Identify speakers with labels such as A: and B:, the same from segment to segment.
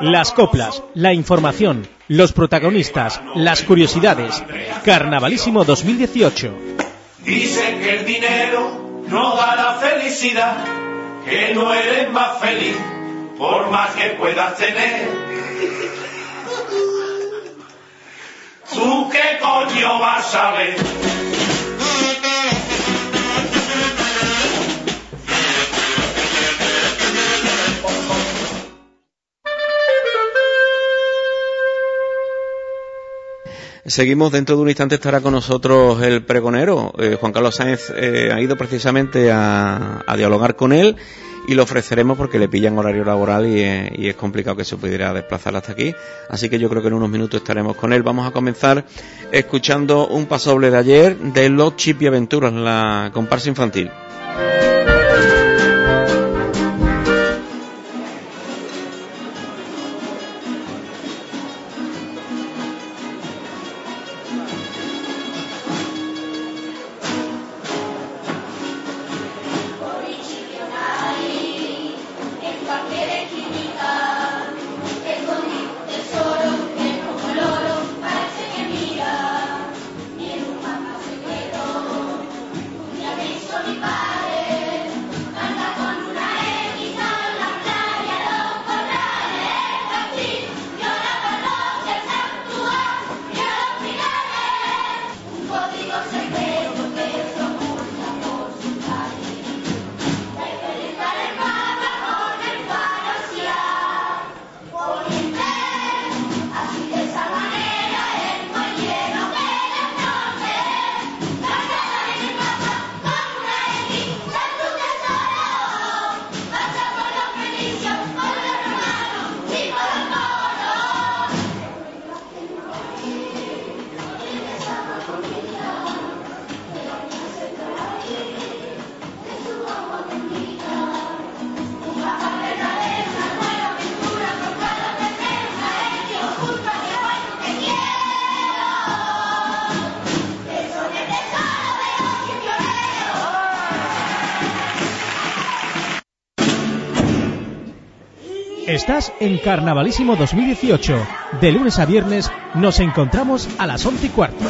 A: Las coplas, la información, los protagonistas, las curiosidades. Carnavalísimo 2018.
B: Dicen que el dinero no da la felicidad, que no eres más feliz por más que puedas tener. ¿Tú qué coño vas a ver?
C: Seguimos, dentro de un instante estará con nosotros el pregonero. Eh, Juan Carlos Sáenz eh, ha ido precisamente a, dialogar con él y lo ofreceremos porque le pillan horario laboral y, eh, y, es complicado que se pudiera desplazar hasta aquí. Así que yo creo que en unos minutos estaremos con él. Vamos a comenzar escuchando un pasoble de ayer de Los Chip y Aventuras, la comparsa infantil.
A: Estás en Carnavalísimo 2018. De lunes a viernes nos encontramos a las 11 y cuarto.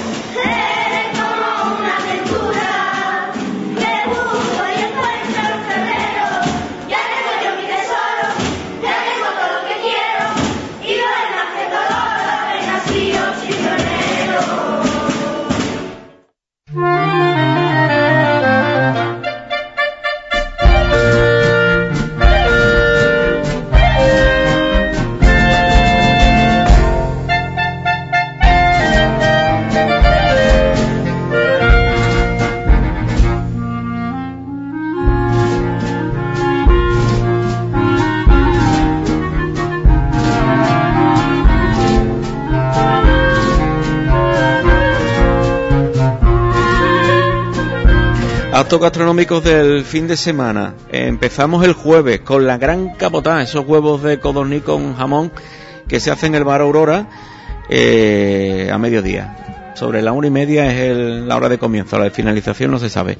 A: Gastronómicos del fin de semana. Empezamos el jueves con la gran capotá, esos huevos de codorní con jamón que se hacen en el bar Aurora eh, a mediodía. Sobre la una y media es la hora de comienzo, la de finalización no se sabe.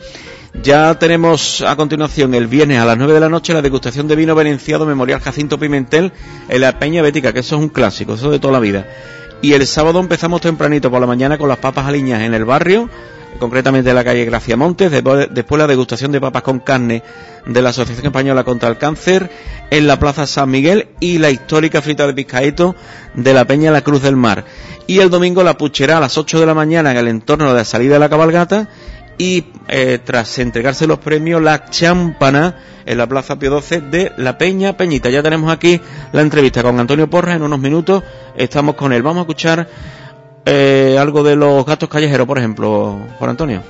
A: Ya tenemos a continuación el viernes a las nueve de la noche la degustación de vino venenciado Memorial Jacinto Pimentel en la Peña Bética, que eso es un clásico, eso de toda la vida. Y el sábado empezamos tempranito por la mañana con las papas aliñas en el barrio concretamente en la calle Gracia Montes, después la degustación de papas con carne de la Asociación Española contra el Cáncer, en la Plaza San Miguel y la histórica frita de pescadito de la Peña La Cruz del Mar. Y el domingo la puchera a las 8 de la mañana en el entorno de la salida de la cabalgata y eh, tras entregarse los premios la champana en la Plaza Pio 12 de La Peña Peñita. Ya tenemos aquí la entrevista con Antonio Porras en unos minutos. Estamos con él. Vamos a escuchar eh, algo de los gatos callejeros, por ejemplo, Juan Antonio.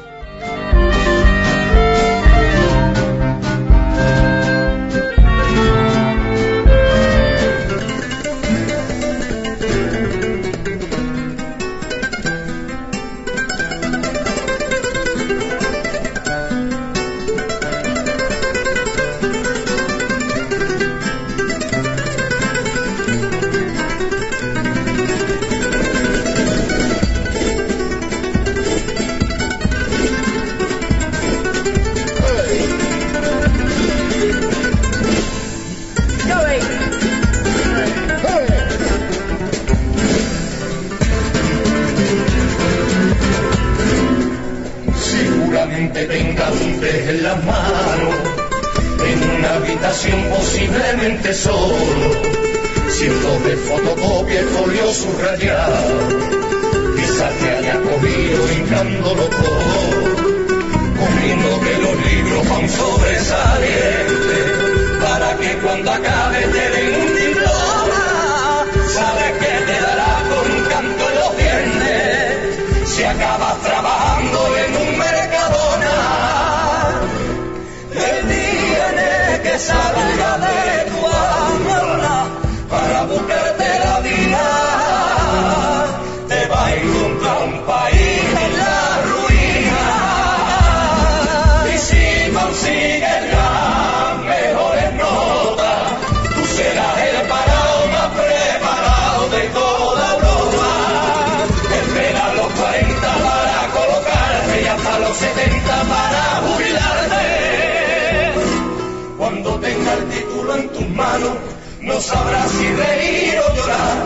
B: No sabrás si reír o llorar.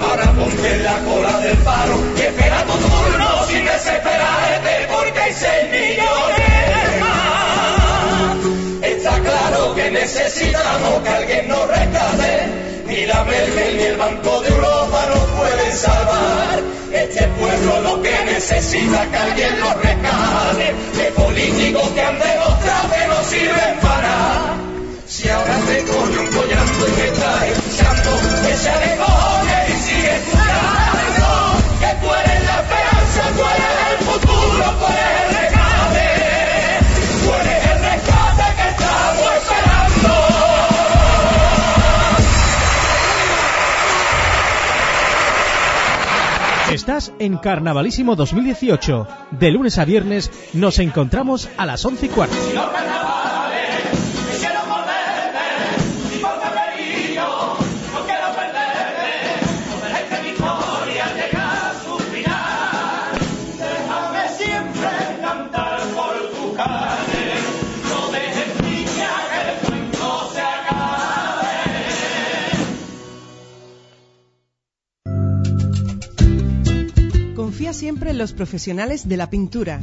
B: Ahora ponte la cola del paro y espera tu turno sin desesperarte porque hay seis millones más. Está claro que necesitamos que alguien nos rescate. Ni la Merkel ni el Banco de Europa nos pueden salvar. Este pueblo lo que necesita que alguien nos rescate. De políticos que han demostrado que no sirven para si ahora te coño collando y me está escuchando, que se alejones y sigue escuchando, que tú eres la esperanza, tú eres el futuro, tú eres el rescate, tú eres el rescate que estamos esperando.
D: Estás en Carnavalísimo 2018. De lunes a viernes nos encontramos a las 11 y cuarto.
E: Siempre los profesionales de la pintura.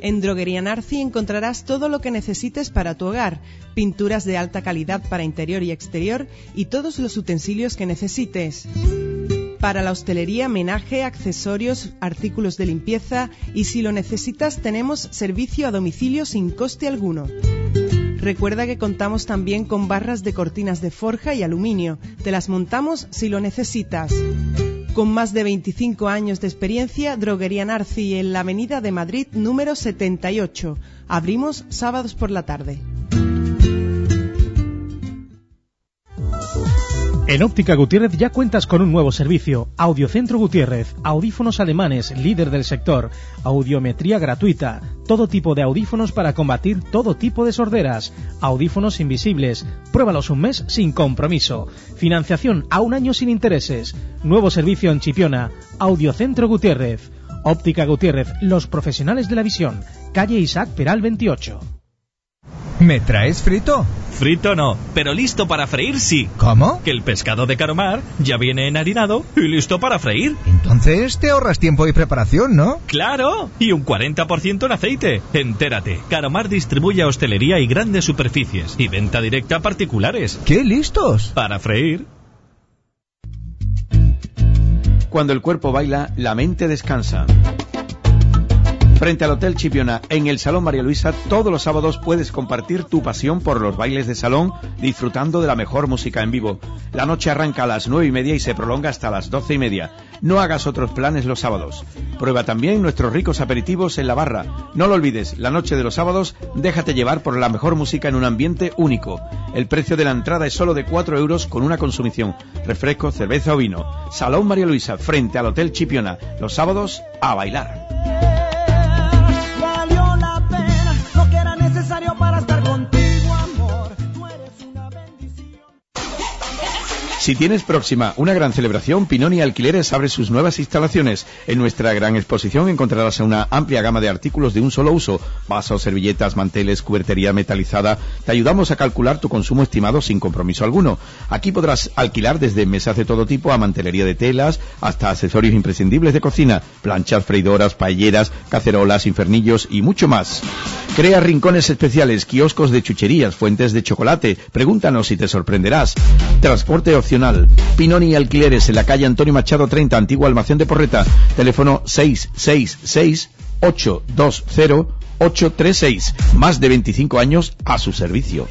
E: En Droguería Narci encontrarás todo lo que necesites para tu hogar, pinturas de alta calidad para interior y exterior y todos los utensilios que necesites. Para la hostelería, menaje, accesorios, artículos de limpieza y si lo necesitas tenemos servicio a domicilio sin coste alguno. Recuerda que contamos también con barras de cortinas de forja y aluminio. Te las montamos si lo necesitas. Con más de 25 años de experiencia, Droguería Narci en la Avenida de Madrid número 78. Abrimos sábados por la tarde.
D: En Óptica Gutiérrez ya cuentas con un nuevo servicio, Audiocentro Gutiérrez, audífonos alemanes, líder del sector, audiometría gratuita, todo tipo de audífonos para combatir todo tipo de sorderas, audífonos invisibles, pruébalos un mes sin compromiso, financiación a un año sin intereses, nuevo servicio en Chipiona, Audiocentro Gutiérrez, Óptica Gutiérrez, los profesionales de la visión, calle Isaac Peral 28.
F: ¿Me traes frito?
G: Frito no, pero listo para freír sí.
F: ¿Cómo?
G: Que el pescado de Caromar ya viene enharinado y listo para freír.
F: Entonces te ahorras tiempo y preparación, ¿no?
G: ¡Claro! Y un 40% en aceite. Entérate, Caromar distribuye a hostelería y grandes superficies y venta directa a particulares.
F: ¡Qué listos!
G: Para freír.
H: Cuando el cuerpo baila, la mente descansa. Frente al Hotel Chipiona, en el Salón María Luisa, todos los sábados puedes compartir tu pasión por los bailes de salón, disfrutando de la mejor música en vivo. La noche arranca a las nueve y media y se prolonga hasta las doce y media. No hagas otros planes los sábados. Prueba también nuestros ricos aperitivos en la barra. No lo olvides, la noche de los sábados, déjate llevar por la mejor música en un ambiente único. El precio de la entrada es solo de 4 euros con una consumición, refresco, cerveza o vino. Salón María Luisa, frente al Hotel Chipiona. Los sábados, a bailar. Si tienes próxima una gran celebración, Pinoni Alquileres abre sus nuevas instalaciones. En nuestra gran exposición encontrarás una amplia gama de artículos de un solo uso, vasos, servilletas, manteles, cubertería metalizada. Te ayudamos a calcular tu consumo estimado sin compromiso alguno. Aquí podrás alquilar desde mesas de todo tipo a mantelería de telas hasta accesorios imprescindibles de cocina, planchas, freidoras, paelleras, cacerolas, infernillos y mucho más. Crea rincones especiales, kioscos de chucherías, fuentes de chocolate. Pregúntanos si te sorprenderás. Transporte opcional. Pinoni Alquileres en la calle Antonio Machado 30, antiguo almacén de Porreta. Teléfono 666 820 836. Más de 25 años a su servicio.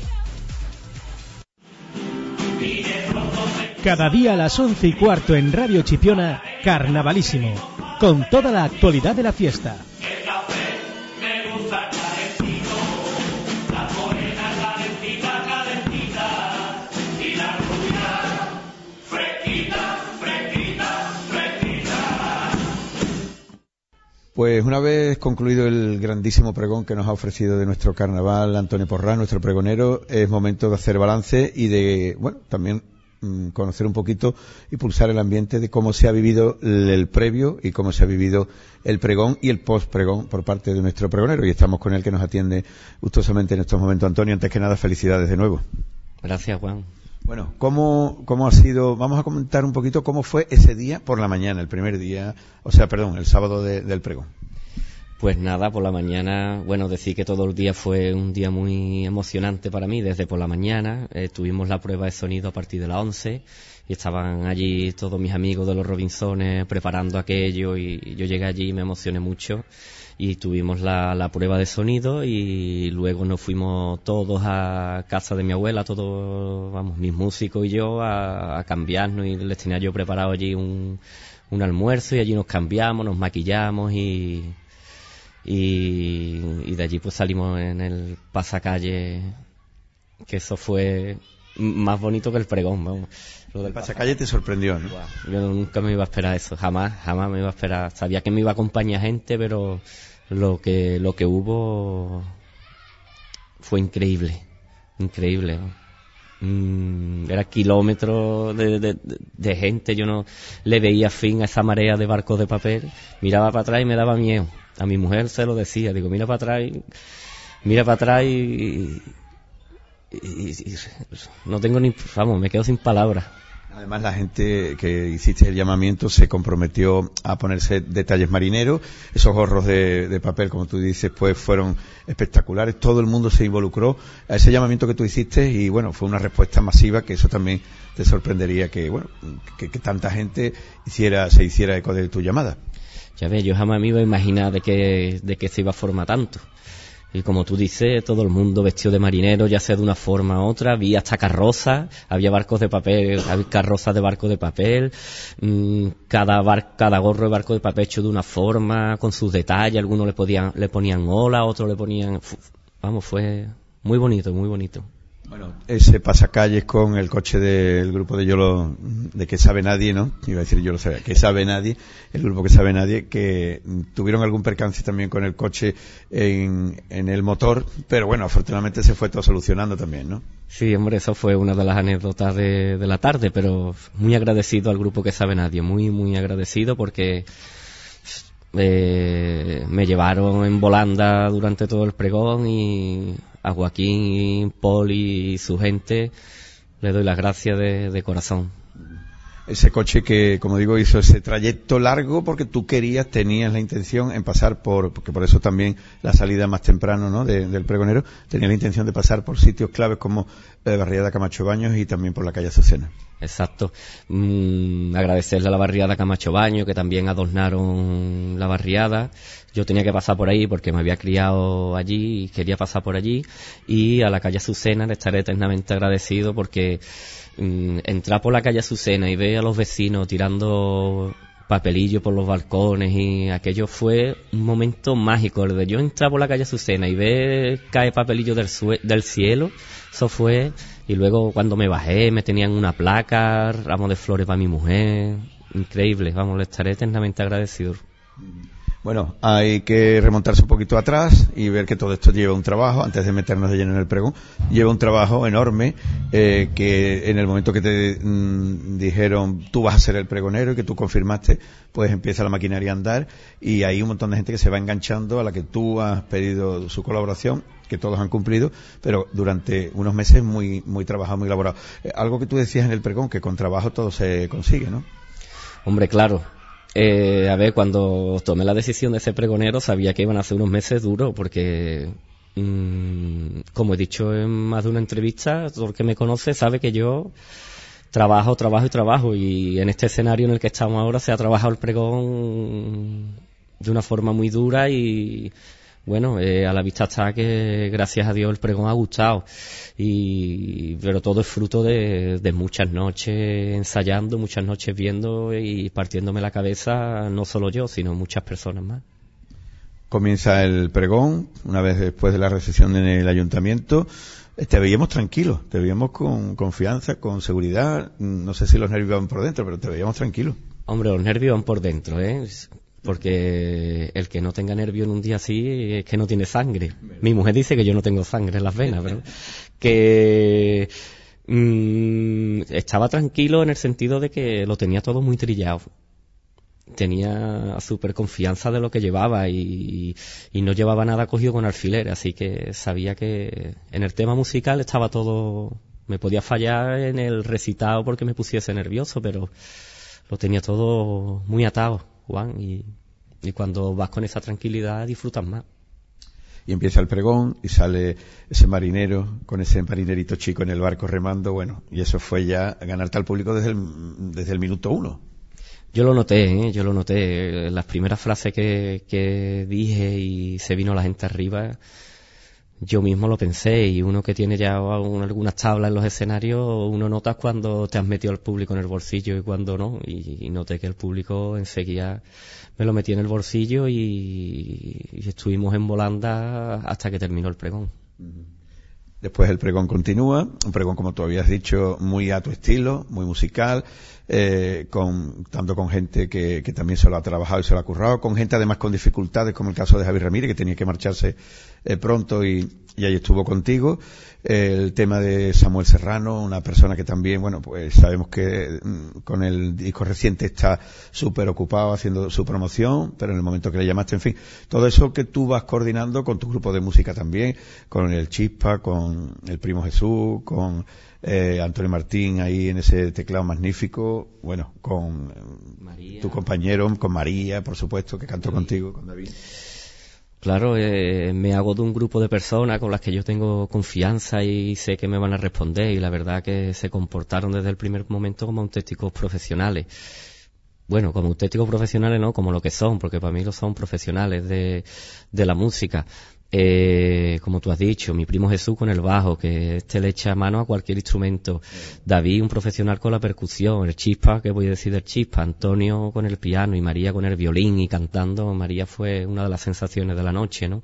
D: Cada día a las once y cuarto en Radio Chipiona, Carnavalísimo, con toda la actualidad de la fiesta.
H: Pues una vez concluido el grandísimo pregón que nos ha ofrecido de nuestro carnaval Antonio Porrá, nuestro pregonero, es momento de hacer balance y de, bueno, también mm, conocer un poquito y pulsar el ambiente de cómo se ha vivido el previo y cómo se ha vivido el pregón y el post pregón por parte de nuestro pregonero y estamos con él que nos atiende gustosamente en estos momentos. Antonio, antes que nada, felicidades de nuevo.
C: Gracias, Juan.
H: Bueno, ¿cómo, ¿cómo ha sido? Vamos a comentar un poquito cómo fue ese día por la mañana, el primer día, o sea, perdón, el sábado de- del pregón.
C: Pues nada, por la mañana, bueno, decir que todo el día fue un día muy emocionante para mí, desde por la mañana. eh, tuvimos la prueba de sonido a partir de las 11 y estaban allí todos mis amigos de los Robinsones preparando aquello y yo llegué allí y me emocioné mucho. Y tuvimos la, la prueba de sonido y luego nos fuimos todos a casa de mi abuela, todos, vamos, mis músicos y yo, a, a cambiarnos y les tenía yo preparado allí un, un almuerzo y allí nos cambiamos, nos maquillamos y, y, y de allí pues salimos en el pasacalle que eso fue más bonito que el pregón vamos lo del
H: El pasacalle te sorprendió, ¿no?
C: Yo nunca me iba a esperar eso jamás jamás me iba a esperar sabía que me iba a acompañar gente pero lo que lo que hubo fue increíble increíble. Mm, era kilómetros de, de- gente, yo no le veía fin a esa marea de barcos de papel, miraba para atrás y me daba miedo. A mi mujer se lo decía, digo, mira para atrás, mira para atrás y- y no tengo ni, vamos, me quedo sin palabras.
H: Además, la gente que hiciste el llamamiento se comprometió a ponerse detalles marineros. Esos gorros de, papel, como tú dices, pues fueron espectaculares. Todo el mundo se involucró a ese llamamiento que tú hiciste y, bueno, fue una respuesta masiva que eso también te sorprendería que, bueno, que, que tanta gente hiciera, se hiciera eco de tu llamada.
C: Ya ves, yo jamás me iba a imaginar de que, de que se iba a formar tanto. Y como tú dices, todo el mundo vestido de marinero, ya sea de una forma u otra, había hasta carrozas, había barcos de papel, había carrozas de barco de papel, mm, cada bar, cada gorro de barco de papel hecho de una forma, con sus detalles, algunos le podían, le ponían ola, otros le ponían, vamos, fue muy bonito, muy bonito.
H: Bueno, ese pasacalles con el coche del grupo de Yolo, de que sabe nadie, ¿no? Iba a decir yo lo sabía, que sabe nadie, el grupo que sabe nadie, que tuvieron algún percance también con el coche en, en el motor, pero bueno, afortunadamente se fue todo solucionando también, ¿no?
C: Sí, hombre, eso fue una de las anécdotas de, de la tarde, pero muy agradecido al grupo que sabe nadie, muy, muy agradecido porque eh, me llevaron en volanda durante todo el pregón y a Joaquín, Paul y su gente le doy las gracias de, de corazón.
H: Ese coche que, como digo, hizo ese trayecto largo porque tú querías, tenías la intención en pasar por, porque por eso también la salida más temprano, ¿no? de- del pregonero, tenía la intención de pasar por sitios claves como la barriada Camacho Baños y también por la calle Azucena.
C: Exacto. Mm, agradecerle a la barriada Camacho Baño, que también adornaron la barriada. Yo tenía que pasar por ahí porque me había criado allí y quería pasar por allí. Y a la calle Azucena le estaré eternamente agradecido porque mm, entrar por la calle Azucena y ver a los vecinos tirando papelillo por los balcones y aquello fue un momento mágico. El de yo entrar por la calle Azucena y ver caer papelillo del, del cielo, eso fue. Y luego cuando me bajé me tenían una placa, ramos de flores para mi mujer. Increíble, vamos, le estaré eternamente agradecido.
H: Bueno, hay que remontarse un poquito atrás y ver que todo esto lleva un trabajo, antes de meternos de lleno en el pregón, lleva un trabajo enorme eh, que en el momento que te mm, dijeron tú vas a ser el pregonero y que tú confirmaste, pues empieza la maquinaria a andar y hay un montón de gente que se va enganchando a la que tú has pedido su colaboración que todos han cumplido, pero durante unos meses muy, muy trabajado, muy elaborado. Eh, algo que tú decías en el pregón, que con trabajo todo se consigue, ¿no?
C: Hombre, claro, eh, a ver, cuando tomé la decisión de ser pregonero sabía que iban a ser unos meses duros porque, mm, como he dicho en más de una entrevista, todo el que me conoce sabe que yo trabajo, trabajo y trabajo y en este escenario en el que estamos ahora se ha trabajado el pregón de una forma muy dura y bueno, eh, a la vista está que gracias a Dios el pregón ha gustado. Y, pero todo es fruto de, muchas noches ensayando, muchas noches viendo y partiéndome la cabeza, no solo yo, sino muchas personas más.
H: Comienza el pregón, una vez después de la recepción en el ayuntamiento. Te veíamos tranquilo, te veíamos con confianza, con seguridad. No sé si los nervios van por dentro, pero te veíamos tranquilo.
C: Hombre, los nervios van por dentro, ¿eh? Porque el que no tenga nervio en un día así es que no tiene sangre. Mi mujer dice que yo no tengo sangre en las venas, pero que mm, estaba tranquilo en el sentido de que lo tenía todo muy trillado. Tenía súper confianza de lo que llevaba y, y, no llevaba nada cogido con alfiler, así que sabía que en el tema musical estaba todo, me podía fallar en el recitado porque me pusiese nervioso, pero lo tenía todo muy atado Juan, y, cuando vas con esa tranquilidad disfrutas más.
H: Y empieza el pregón y sale ese marinero con ese marinerito chico en el barco remando, bueno, y eso fue ya ganarte al público desde el, desde el minuto uno.
C: Yo lo noté, ¿eh? yo lo noté. Las primeras frases que, que dije y se vino la gente arriba, yo mismo lo pensé y uno que tiene ya algunas tablas en los escenarios, uno nota cuando te has metido al público en el bolsillo y cuando no. Y, noté que el público enseguida me lo metí en el bolsillo y, estuvimos en volanda hasta que terminó el pregón.
H: Después el pregón continúa, un pregón como tú habías dicho, muy a tu estilo, muy musical, eh, con, tanto con gente que, también se lo ha trabajado y se lo ha currado, con gente además con dificultades, como el caso de Javier Ramírez, que tenía que marcharse eh, pronto y, y ahí estuvo contigo. el tema de Samuel Serrano, una persona que también, bueno, pues sabemos que mm, con el disco reciente está súper ocupado haciendo su promoción, pero en el momento que le llamaste, en fin, todo eso que tú vas coordinando con tu grupo de música también, con el Chispa, con el Primo Jesús, con eh, Antonio Martín ahí en ese teclado magnífico, bueno, con tu compañero, con María, por supuesto, que cantó contigo, con David.
C: Claro, eh, me hago de un grupo de personas con las que yo tengo confianza y sé que me van a responder y la verdad que se comportaron desde el primer momento como auténticos profesionales. Bueno, como auténticos profesionales no, como lo que son, porque para mí lo son profesionales de, de la música. Eh, como tú has dicho, mi primo Jesús con el bajo, que este le echa mano a cualquier instrumento. David, un profesional con la percusión. El Chispa, que voy a decir del Chispa. Antonio con el piano y María con el violín y cantando. María fue una de las sensaciones de la noche, ¿no?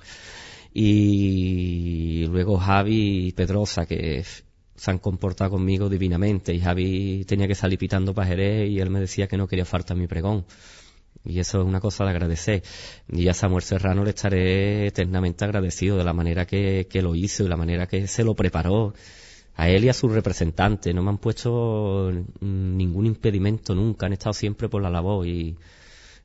C: Y luego Javi y Pedrosa, que se han comportado conmigo divinamente. Y Javi tenía que salir pitando para Jerez y él me decía que no quería faltar mi pregón. Y eso es una cosa de agradecer. Y a Samuel Serrano le estaré eternamente agradecido de la manera que, que lo hizo y la manera que se lo preparó. A él y a sus representantes. No me han puesto ningún impedimento nunca. Han estado siempre por la labor y,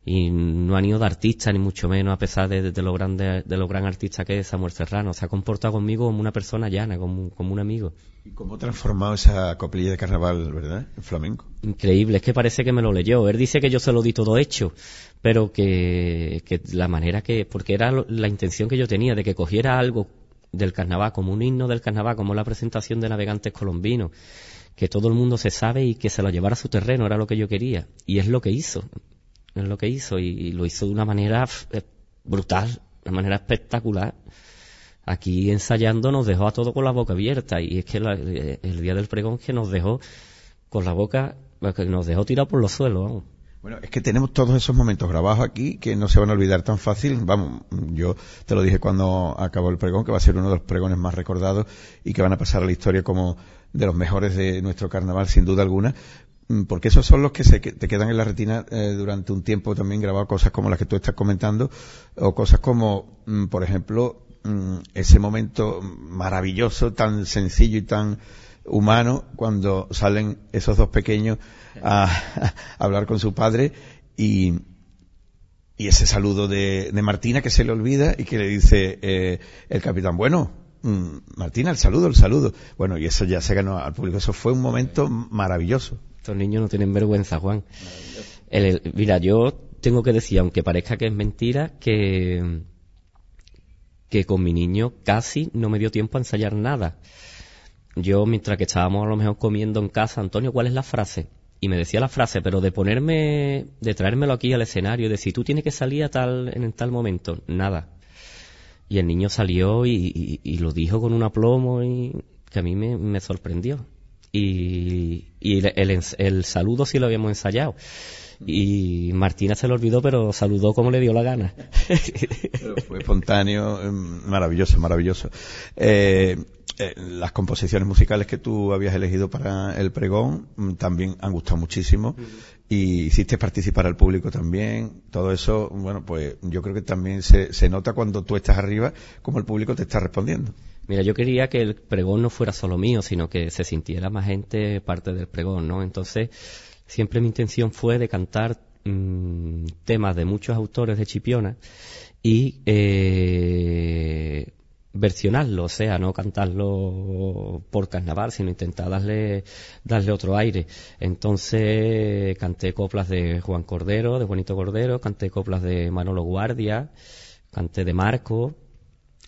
C: y no han ido de artista ni mucho menos a pesar de, de, lo grande de lo gran artista que es Samuel Serrano. Se ha comportado conmigo como una persona llana como, como un amigo.
H: Y cómo ha transformado esa coplilla de carnaval verdad en flamenco.
C: Increíble es que parece que me lo leyó. Él dice que yo se lo di todo hecho pero que, que la manera que porque era la intención que yo tenía de que cogiera algo del carnaval como un himno del carnaval como la presentación de navegantes colombinos que todo el mundo se sabe y que se lo llevara a su terreno era lo que yo quería. Y es lo que hizo es lo que hizo y, lo hizo de una manera eh, brutal, de una manera espectacular. Aquí ensayando nos dejó a todos con la boca abierta y es que eh, el día del pregón que nos dejó con la boca, nos dejó tirado por los suelos.
H: Bueno, es que tenemos todos esos momentos grabados aquí que no se van a olvidar tan fácil. Vamos, yo te lo dije cuando acabó el pregón, que va a ser uno de los pregones más recordados y que van a pasar a la historia como de los mejores de nuestro carnaval, sin duda alguna porque esos son los que se te quedan en la retina eh, durante un tiempo también grabado cosas como las que tú estás comentando o cosas como mm, por ejemplo mm, ese momento maravilloso tan sencillo y tan humano cuando salen esos dos pequeños a, hablar con su padre y, y ese saludo de, Martina que se le olvida y que le dice eh, el capitán, bueno, mm, Martina, el saludo, el saludo. Bueno, y eso ya se ganó al público. Eso fue un momento maravilloso.
C: Estos niños no tienen vergüenza, Juan. mira, yo tengo que decir, aunque parezca que es mentira, que, que con mi niño casi no me dio tiempo a ensayar nada yo mientras que estábamos a lo mejor comiendo en casa, Antonio, ¿cuál es la frase? Y me decía la frase, pero de ponerme, de traérmelo aquí al escenario, de si tú tienes que salir a tal, en tal momento, nada. Y el niño salió y, lo dijo con un aplomo y que a mí me, sorprendió. Y, el, el, saludo sí lo habíamos ensayado y Martina se lo olvidó, pero saludó como le dio la gana.
H: fue espontáneo, em, maravilloso, maravilloso. Eh, eh, las composiciones musicales que tú habías elegido para el pregón mm, también han gustado muchísimo y hiciste participar al público también. Todo eso, bueno, pues yo creo que también se, se nota cuando tú estás arriba como el público te está respondiendo.
C: Mira, yo quería que el pregón no fuera solo mío, sino que se sintiera más gente parte del pregón, ¿no? Entonces, siempre mi intención fue de cantar mm, temas de muchos autores de Chipiona y eh, versionarlo, o sea, no cantarlo por carnaval, sino intentar darle, darle otro aire. Entonces canté coplas de Juan Cordero, de Juanito Cordero, canté coplas de Manolo Guardia, canté de Marco,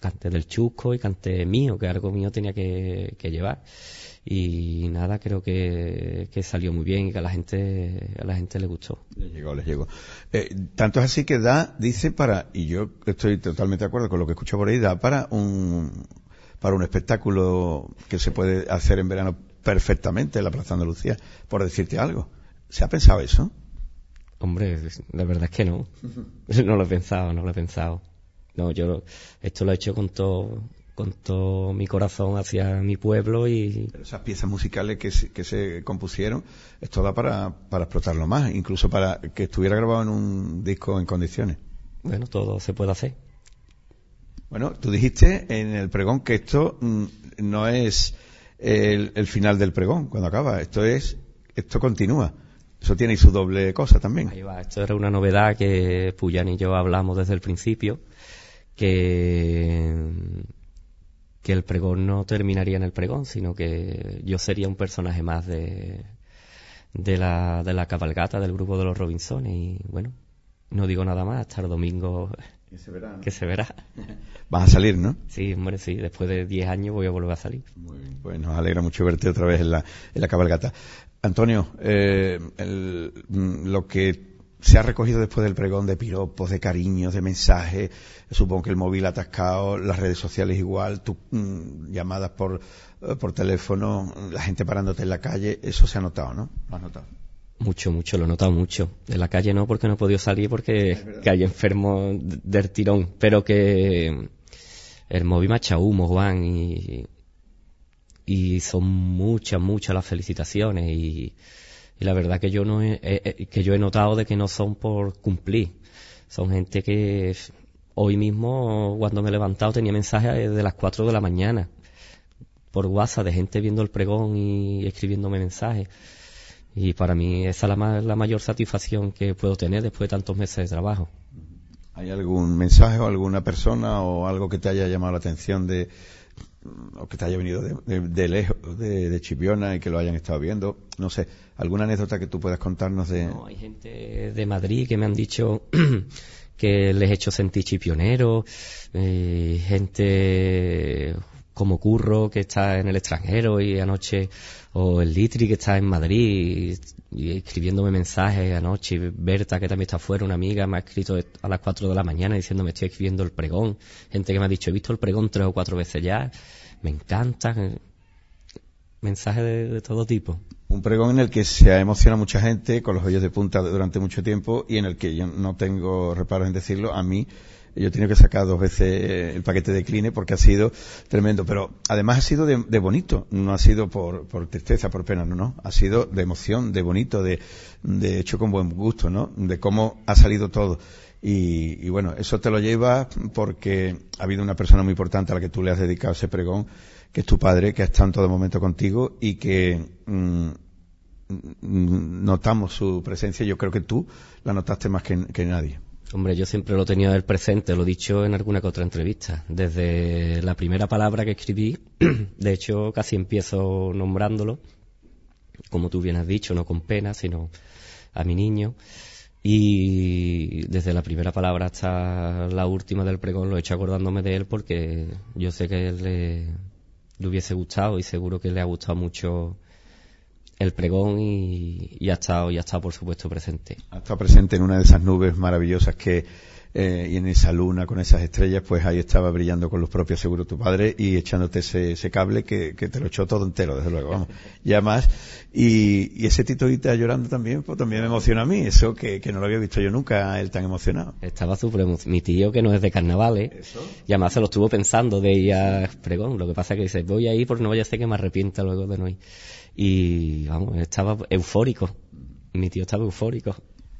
C: canté del Chusco y canté mío, que algo mío tenía que, que llevar y nada, creo que, salió muy bien y que a la gente, a la gente le gustó.
H: Le llegó, le llegó. Eh, tanto es así que da, dice para, y yo estoy totalmente de acuerdo con lo que escucho por ahí, da para un, para un espectáculo que se puede hacer en verano perfectamente en la Plaza Andalucía, por decirte algo. ¿Se ha pensado eso?
C: Hombre, la verdad es que no. no lo he pensado, no lo he pensado. No, yo esto lo he hecho con todo, con todo mi corazón hacia mi pueblo y...
H: esas piezas musicales que se, que se compusieron, esto da para, para explotarlo más, incluso para que estuviera grabado en un disco en condiciones.
C: Bueno, todo se puede hacer.
H: Bueno, tú dijiste en el pregón que esto mm, no es el, el, final del pregón cuando acaba, esto es, esto continúa. Eso tiene su doble cosa también.
C: Ahí va, esto era una novedad que Puyan y yo hablamos desde el principio, que que el pregón no terminaría en el pregón, sino que yo sería un personaje más de, de, la, de la cabalgata del grupo de los Robinsones y bueno, no digo nada más, hasta el domingo
H: que se verá.
C: Que se verá.
H: Vas a salir, ¿no?
C: Sí, hombre, sí, después de 10 años voy a volver a salir.
H: Muy bien, pues nos alegra mucho verte otra vez en la, en la cabalgata. Antonio, eh, mm, lo que se ha recogido después del pregón de piropos, de cariños, de mensajes, supongo que el móvil atascado, las redes sociales igual, tu, mm, llamadas por, eh, por teléfono, la gente parándote en la calle, eso se ha notado, ¿no? ¿Lo has notado?
C: Mucho, mucho, lo he notado mucho. En la calle no, porque no he podido salir porque que hay enfermo del tirón, pero que el móvil me ha echado humo, Juan, y, y son muchas, muchas las felicitaciones y y la verdad que yo no he, que yo he notado de que no son por cumplir son gente que hoy mismo cuando me he levantado tenía mensajes de las 4 de la mañana por WhatsApp de gente viendo el pregón y escribiéndome mensajes y para mí esa es la, la mayor satisfacción que puedo tener después de tantos meses de trabajo.
H: ¿Hay algún mensaje o alguna persona o algo que te haya llamado la atención de, o que te haya venido de, lejos, de, Chipiona y que lo hayan estado viendo. No sé, ¿alguna anécdota que tú puedas contarnos de...?
C: No, hay gente de Madrid que me han dicho que les he hecho sentir chipionero, eh, gente como Curro que está en el extranjero y anoche, o el Litri que está en Madrid y, escribiéndome mensajes anoche, Berta que también está afuera, una amiga me ha escrito a las 4 de la mañana diciéndome estoy escribiendo el pregón, gente que me ha dicho he visto el pregón tres o cuatro veces ya, me encanta, mensajes de, todo tipo.
H: Un pregón en el que se ha emocionado mucha gente con los hoyos de punta durante mucho tiempo y en el que yo no tengo reparos en decirlo, a mí Yo he tenido que sacar dos veces el paquete de Cline porque ha sido tremendo. Pero además ha sido de, bonito, no ha sido por, por, tristeza, por pena, no, no. Ha sido de emoción, de bonito, de, de hecho con buen gusto, ¿no? De cómo ha salido todo. Y, bueno, eso te lo lleva porque ha habido una persona muy importante a la que tú le has dedicado ese pregón, que es tu padre, que ha estado en todo momento contigo y que mm, notamos su presencia. Yo creo que tú la notaste más que, nadie.
C: Hombre, yo siempre lo tenía el presente, lo he dicho en alguna que otra entrevista. Desde la primera palabra que escribí, de hecho casi empiezo nombrándolo, como tú bien has dicho, no con pena, sino a mi niño. Y desde la primera palabra hasta la última del pregón lo he hecho acordándome de él porque yo sé que él le, le hubiese gustado y seguro que le ha gustado mucho el pregón y, ha estado y ha estado por supuesto presente.
H: Ha estado presente en una de esas nubes maravillosas que eh, y en esa luna con esas estrellas, pues ahí estaba brillando con los propios seguro tu padre y echándote ese, cable que, te lo echó todo entero, desde luego, vamos. Ya más. Y, ese Tito llorando también, pues también me emociona a mí, eso que, no lo había visto yo nunca, él tan emocionado.
C: Estaba súper Mi tío, que no es de carnavales, y además se lo estuvo pensando de ir a pregón. Lo que pasa es que dice, voy a ir porque no vaya a ser que me arrepienta luego de no ir. Y, vamos, estaba eufórico. Mi tío estaba eufórico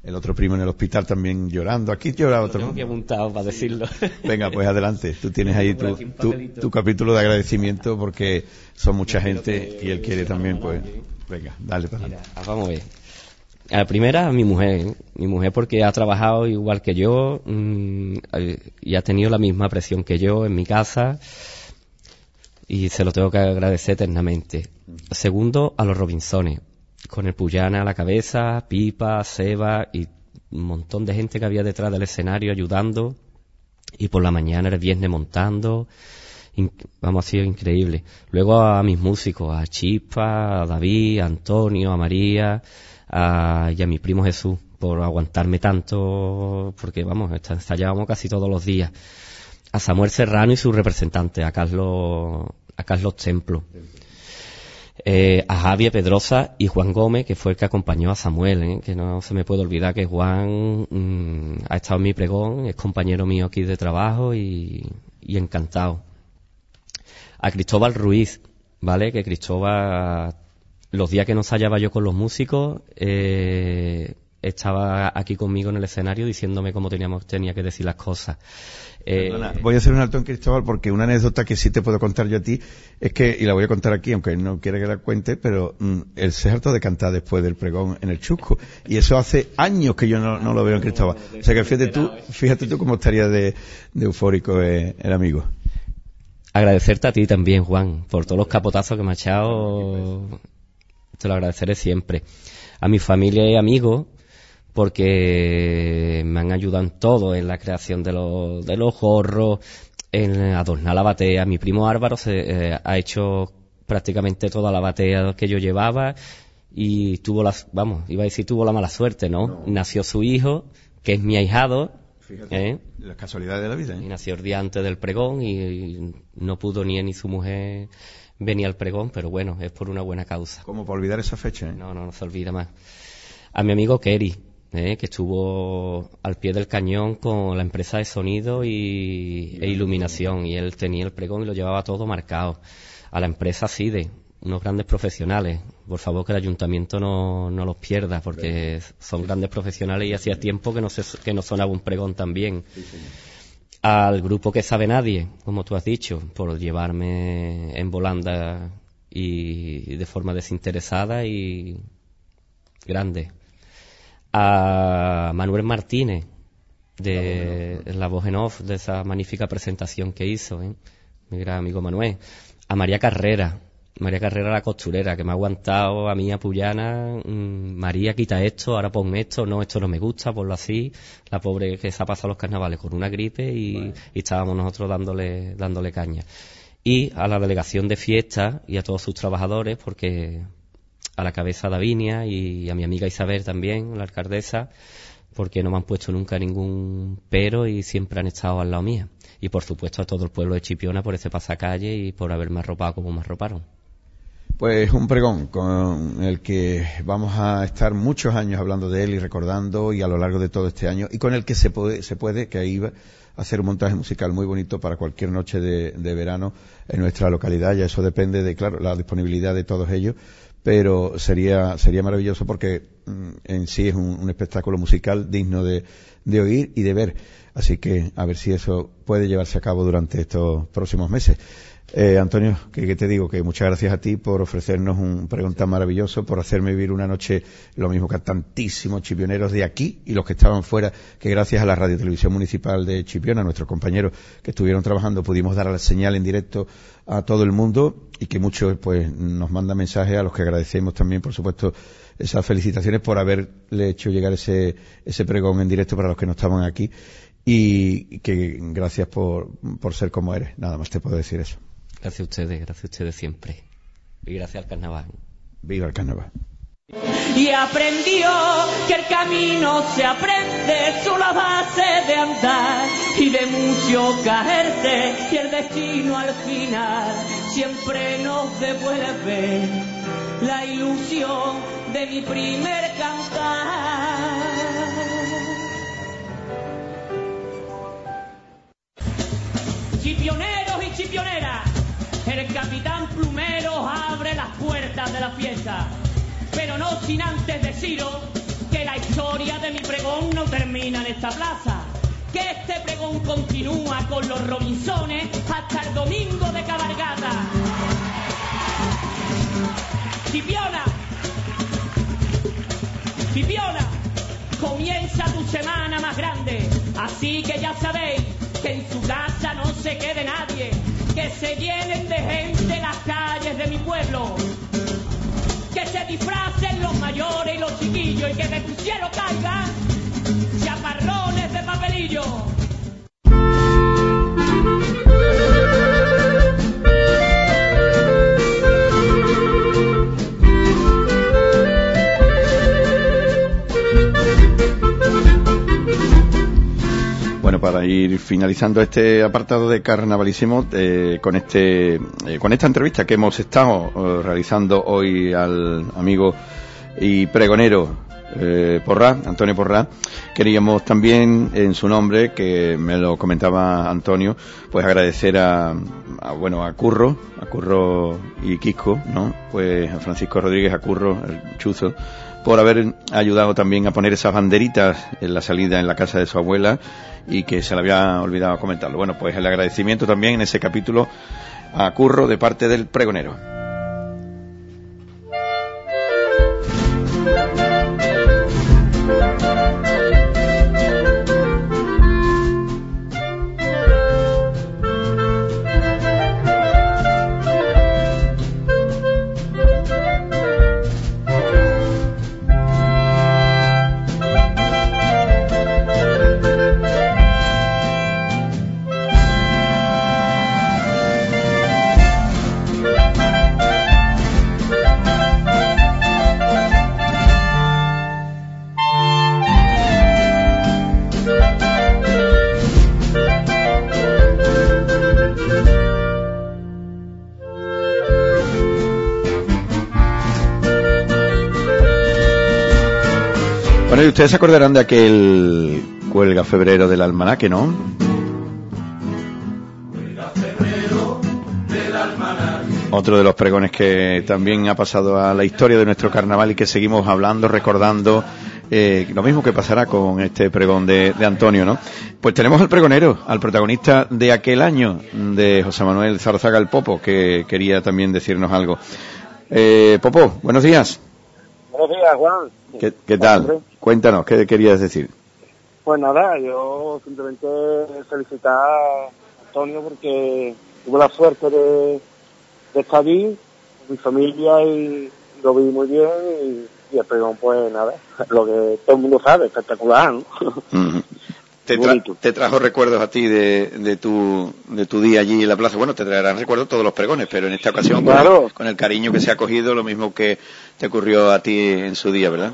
H: el otro primo en el hospital también llorando. Aquí llora otro.
C: Tengo que apuntado para decirlo.
H: Venga, pues adelante. Tú tienes ahí tu, capítulo de agradecimiento porque son mucha gente y él quiere también, pues. Venga, dale para
C: Vamos a ver. La primera, mi mujer. Mi mujer porque ha trabajado igual que yo mm, y ha tenido la misma presión que yo en mi casa y se lo tengo que agradecer eternamente. Segundo, a los Robinsones con el Puyana a la cabeza, Pipa, Seba y un montón de gente que había detrás del escenario ayudando. Y por la mañana el viernes montando. vamos, ha sido increíble. Luego a mis músicos, a Chispa, a David, a Antonio, a María y a mi primo Jesús por aguantarme tanto, porque vamos, ensayábamos casi todos los días. A Samuel Serrano y su representante, a Carlos, a Carlos Templo eh, a Javier Pedrosa y Juan Gómez, que fue el que acompañó a Samuel, ¿eh? que no se me puede olvidar que Juan mm, ha estado en mi pregón, es compañero mío aquí de trabajo y, encantado. A Cristóbal Ruiz, ¿vale? Que Cristóbal, los días que no hallaba yo con los músicos, eh, estaba aquí conmigo en el escenario diciéndome cómo teníamos, tenía que decir las cosas.
H: Eh, voy a hacer un alto en Cristóbal porque una anécdota que sí te puedo contar yo a ti es que, y la voy a contar aquí, aunque no quiera que la cuente, pero mm, el se harto de cantar después del pregón en el Chusco. Y eso hace años que yo no, lo veo en Cristóbal. O sea que fíjate tú, fíjate tú cómo estaría de, eufórico eh, el amigo.
C: Agradecerte a ti también, Juan, por todos los capotazos que me ha echado. Te lo agradeceré siempre. A mi familia y amigos, porque me han ayudado en todo, en la creación de los, de los gorros, en adornar la batea. Mi primo Álvaro se, eh, ha hecho prácticamente toda la batea que yo llevaba y tuvo las, vamos, iba a decir tuvo la mala suerte, ¿no? Nació su hijo, que es mi ahijado.
H: Fíjate, ¿eh? las casualidades de la vida. ¿eh?
C: Y nació el día antes del pregón y, no pudo ni él ni su mujer venir al pregón, pero bueno, es por una buena causa.
H: ¿Cómo para olvidar esa fecha?
C: No, no, no se olvida más. A mi amigo Kerry, ¿eh? que estuvo al pie del cañón con la empresa de sonido y, e iluminación y él tenía el pregón y lo llevaba todo marcado. A la empresa CIDE, unos grandes profesionales. Por favor que el ayuntamiento no, no los pierda porque son grandes profesionales y hacía tiempo que no, se, que no sonaba un pregón también. Al grupo que sabe nadie, como tú has dicho, por llevarme en volanda y de forma desinteresada y grande a Manuel Martínez, de la voz en off, de esa magnífica presentación que hizo, ¿eh? mi gran amigo Manuel. A María Carrera, María Carrera la costurera, que me ha aguantado a mí a Puyana, mm, María quita esto, ahora pon esto, no, esto no me gusta, ponlo así. La pobre que se ha pasado los carnavales con una gripe y, y estábamos nosotros dándole, dándole caña. Y a la delegación de fiesta y a todos sus trabajadores, porque a la cabeza Davinia y a mi amiga Isabel también, la alcaldesa, porque no me han puesto nunca ningún pero y siempre han estado al lado mía. Y por supuesto a todo el pueblo de Chipiona por ese pasacalle y por haberme arropado como me arroparon.
H: Pues un pregón con el que vamos a estar muchos años hablando de él y recordando y a lo largo de todo este año y con el que se puede, se puede que ahí va a hacer un montaje musical muy bonito para cualquier noche de, verano en nuestra localidad. Ya eso depende de, claro, la disponibilidad de todos ellos, pero sería, sería maravilloso porque mm, en sí es un, espectáculo musical digno de, de oír y de ver. Así que a ver si eso puede llevarse a cabo durante estos próximos meses. Eh, Antonio, que, te digo que muchas gracias a ti por ofrecernos un pregunta maravilloso, por hacerme vivir una noche lo mismo que a tantísimos chipioneros de aquí y los que estaban fuera, que gracias a la Radio Televisión Municipal de Chipiona, nuestros compañeros que estuvieron trabajando, pudimos dar la señal en directo a todo el mundo y que muchos pues nos mandan mensajes a los que agradecemos también, por supuesto, esas felicitaciones por haberle hecho llegar ese, ese pregón en directo para los que no estaban aquí y que gracias por, por ser como eres. Nada más te puedo decir eso.
I: Gracias a ustedes, gracias a ustedes siempre. Y gracias al carnaval.
H: Viva el carnaval.
J: Y aprendió que el camino se aprende solo a base de andar y de mucho caerse y el destino al final siempre nos devuelve la ilusión de mi primer cantar. Chipioneros y chipioneras el capitán Plumero abre las puertas de la fiesta, pero no sin antes deciros que la historia de mi pregón no termina en esta plaza, que este pregón continúa con los Robinsones hasta el domingo de cabalgata. Cipiona, Cipiona, comienza tu semana más grande, así que ya sabéis que en su casa no se quede nadie que se llenen de gente las calles de mi pueblo. Que se disfracen los mayores y los chiquillos y que de tu cielo caigan chaparrones de papelillo.
H: Para ir finalizando este apartado de Carnavalísimo eh, con este eh, con esta entrevista que hemos estado eh, realizando hoy al amigo y pregonero Porra, Antonio Porra, queríamos también en su nombre, que me lo comentaba Antonio, pues agradecer a, bueno a Curro, a Curro y Quisco, ¿no? Pues a Francisco Rodríguez, a Curro, el chuzo, por haber ayudado también a poner esas banderitas en la salida en la casa de su abuela y que se le había olvidado comentarlo. Bueno, pues el agradecimiento también en ese capítulo a Curro de parte del pregonero. Bueno, y ustedes se acordarán de aquel cuelga febrero del almanaque, ¿no? Otro de los pregones que también ha pasado a la historia de nuestro carnaval y que seguimos hablando, recordando, eh, lo mismo que pasará con este pregón de, Antonio, ¿no? Pues tenemos al pregonero, al protagonista de aquel año, de José Manuel Zarzaga el Popo, que quería también decirnos algo. Eh, Popo, buenos días.
K: Buenos días, Juan.
H: ¿Qué, tal? Cuéntanos, ¿qué querías decir?
K: Pues nada, yo simplemente felicitar a Antonio porque tuve la suerte de, estar allí, mi familia y lo vi muy bien y, y el pregón pues nada, lo que todo el mundo sabe, espectacular, ¿no?
H: Te, trajo recuerdos a ti de, tu, de tu día allí en la plaza. Bueno, te traerán recuerdos todos los pregones, pero en esta ocasión con, el, cariño que se ha cogido, lo mismo que te ocurrió a ti en su día, ¿verdad?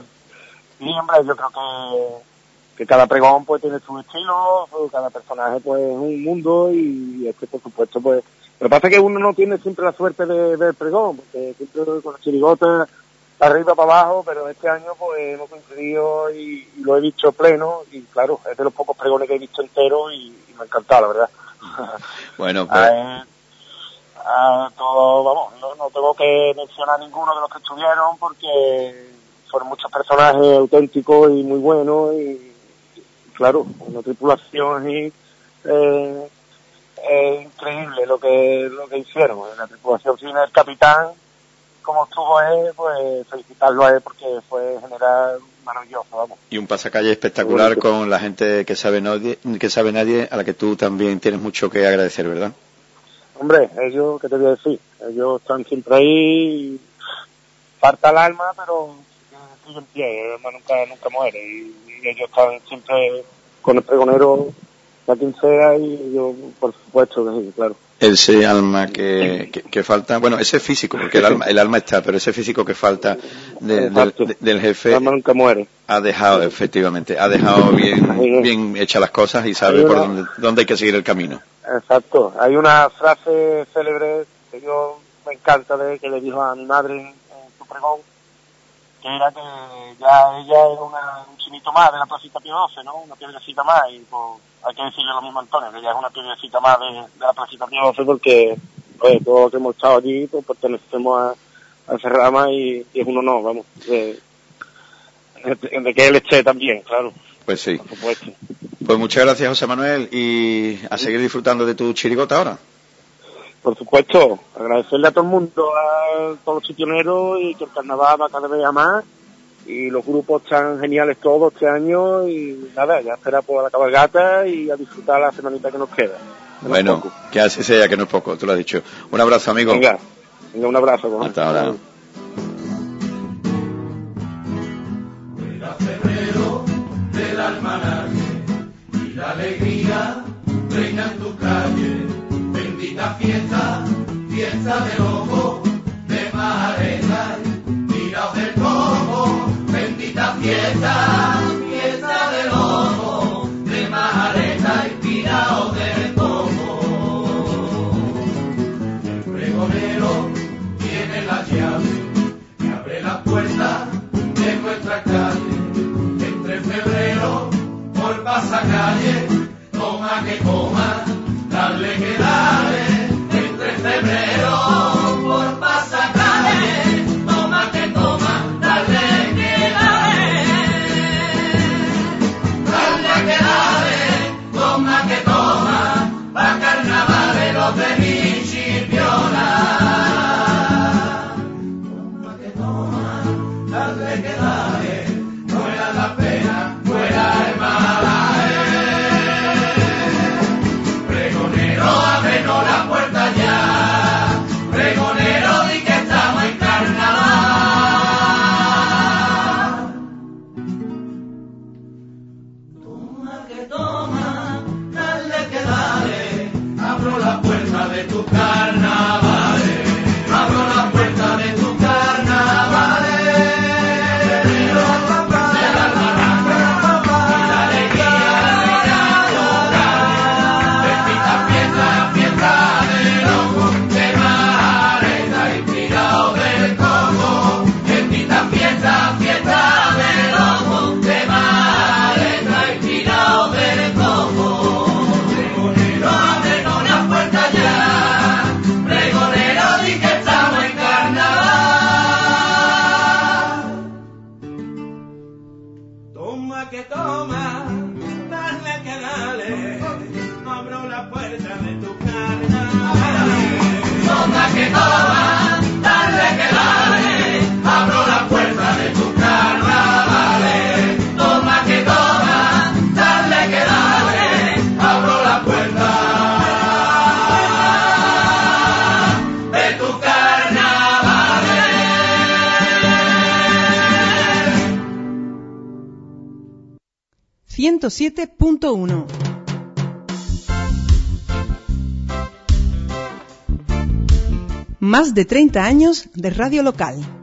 K: Sí, hombre, yo creo que, que cada pregón pues tiene su estilo, cada personaje pues es un mundo y este por supuesto pues Lo que pasa es que uno no tiene siempre la suerte de ver pregón, porque siempre con las chirigotas arriba para abajo, pero este año pues hemos coincidido y, lo he visto pleno y claro, es de los pocos pregones que he visto entero y, me ha encantado, la verdad.
H: Bueno, pues...
K: todo, vamos, no, no, tengo que mencionar ninguno de los que estuvieron porque fueron muchos personajes auténticos y muy buenos y, claro, una tripulación y eh, es increíble lo que lo que hicieron. La tripulación sin el capitán, como estuvo él, pues felicitarlo a él porque fue general maravilloso, vamos.
H: Y un pasacalle espectacular con la gente que sabe nadie, que sabe nadie, a la que tú también tienes mucho que agradecer, ¿verdad?
K: Hombre, ellos, ¿qué te voy a decir? Ellos están siempre ahí, falta el alma, pero sigue en pie, el alma nunca, nunca muere, y, y ellos están siempre con el pregonero a quien sea y yo, por supuesto que sí, claro.
H: Ese alma que, que, falta, bueno, ese físico, porque el alma, el alma está, pero ese físico que falta del, jefe.
K: El alma nunca muere.
H: Ha dejado, efectivamente, ha dejado bien, bien hechas las cosas y sabe por dónde, dónde hay que seguir el camino.
K: Exacto. Hay una frase célebre que yo me encanta de que le dijo a mi madre en, su pregón, que era que ya ella es una, un chinito más de la placita Pío ¿no? Una piedrecita más y pues hay que decirle lo mismo a Antonio, que ya es una piedrecita más de, la placita Pío porque pues, todos los que hemos estado allí pues, pertenecemos a, a esa rama y, es uno no, vamos, de, de, que él esté también, claro.
H: Pues sí. Por supuesto. Pues muchas gracias, José Manuel, y a seguir disfrutando de tu chirigota ahora.
K: Por supuesto, agradecerle a todo el mundo, a todos los chitioneros y que el carnaval va cada vez a más y los grupos están geniales todos este año y nada, ya espera por la cabalgata y a disfrutar la semanita que nos queda.
H: bueno, que así sea, que no es poco, tú lo has dicho. Un abrazo, amigo.
K: Venga, venga un abrazo.
H: Hasta ahora.
B: febrero del almanaque y la alegría reina en tu calle bendita fiesta, fiesta de ojo, de majareta, tiraos del coco, bendita fiesta
E: Más de 30 años de radio local.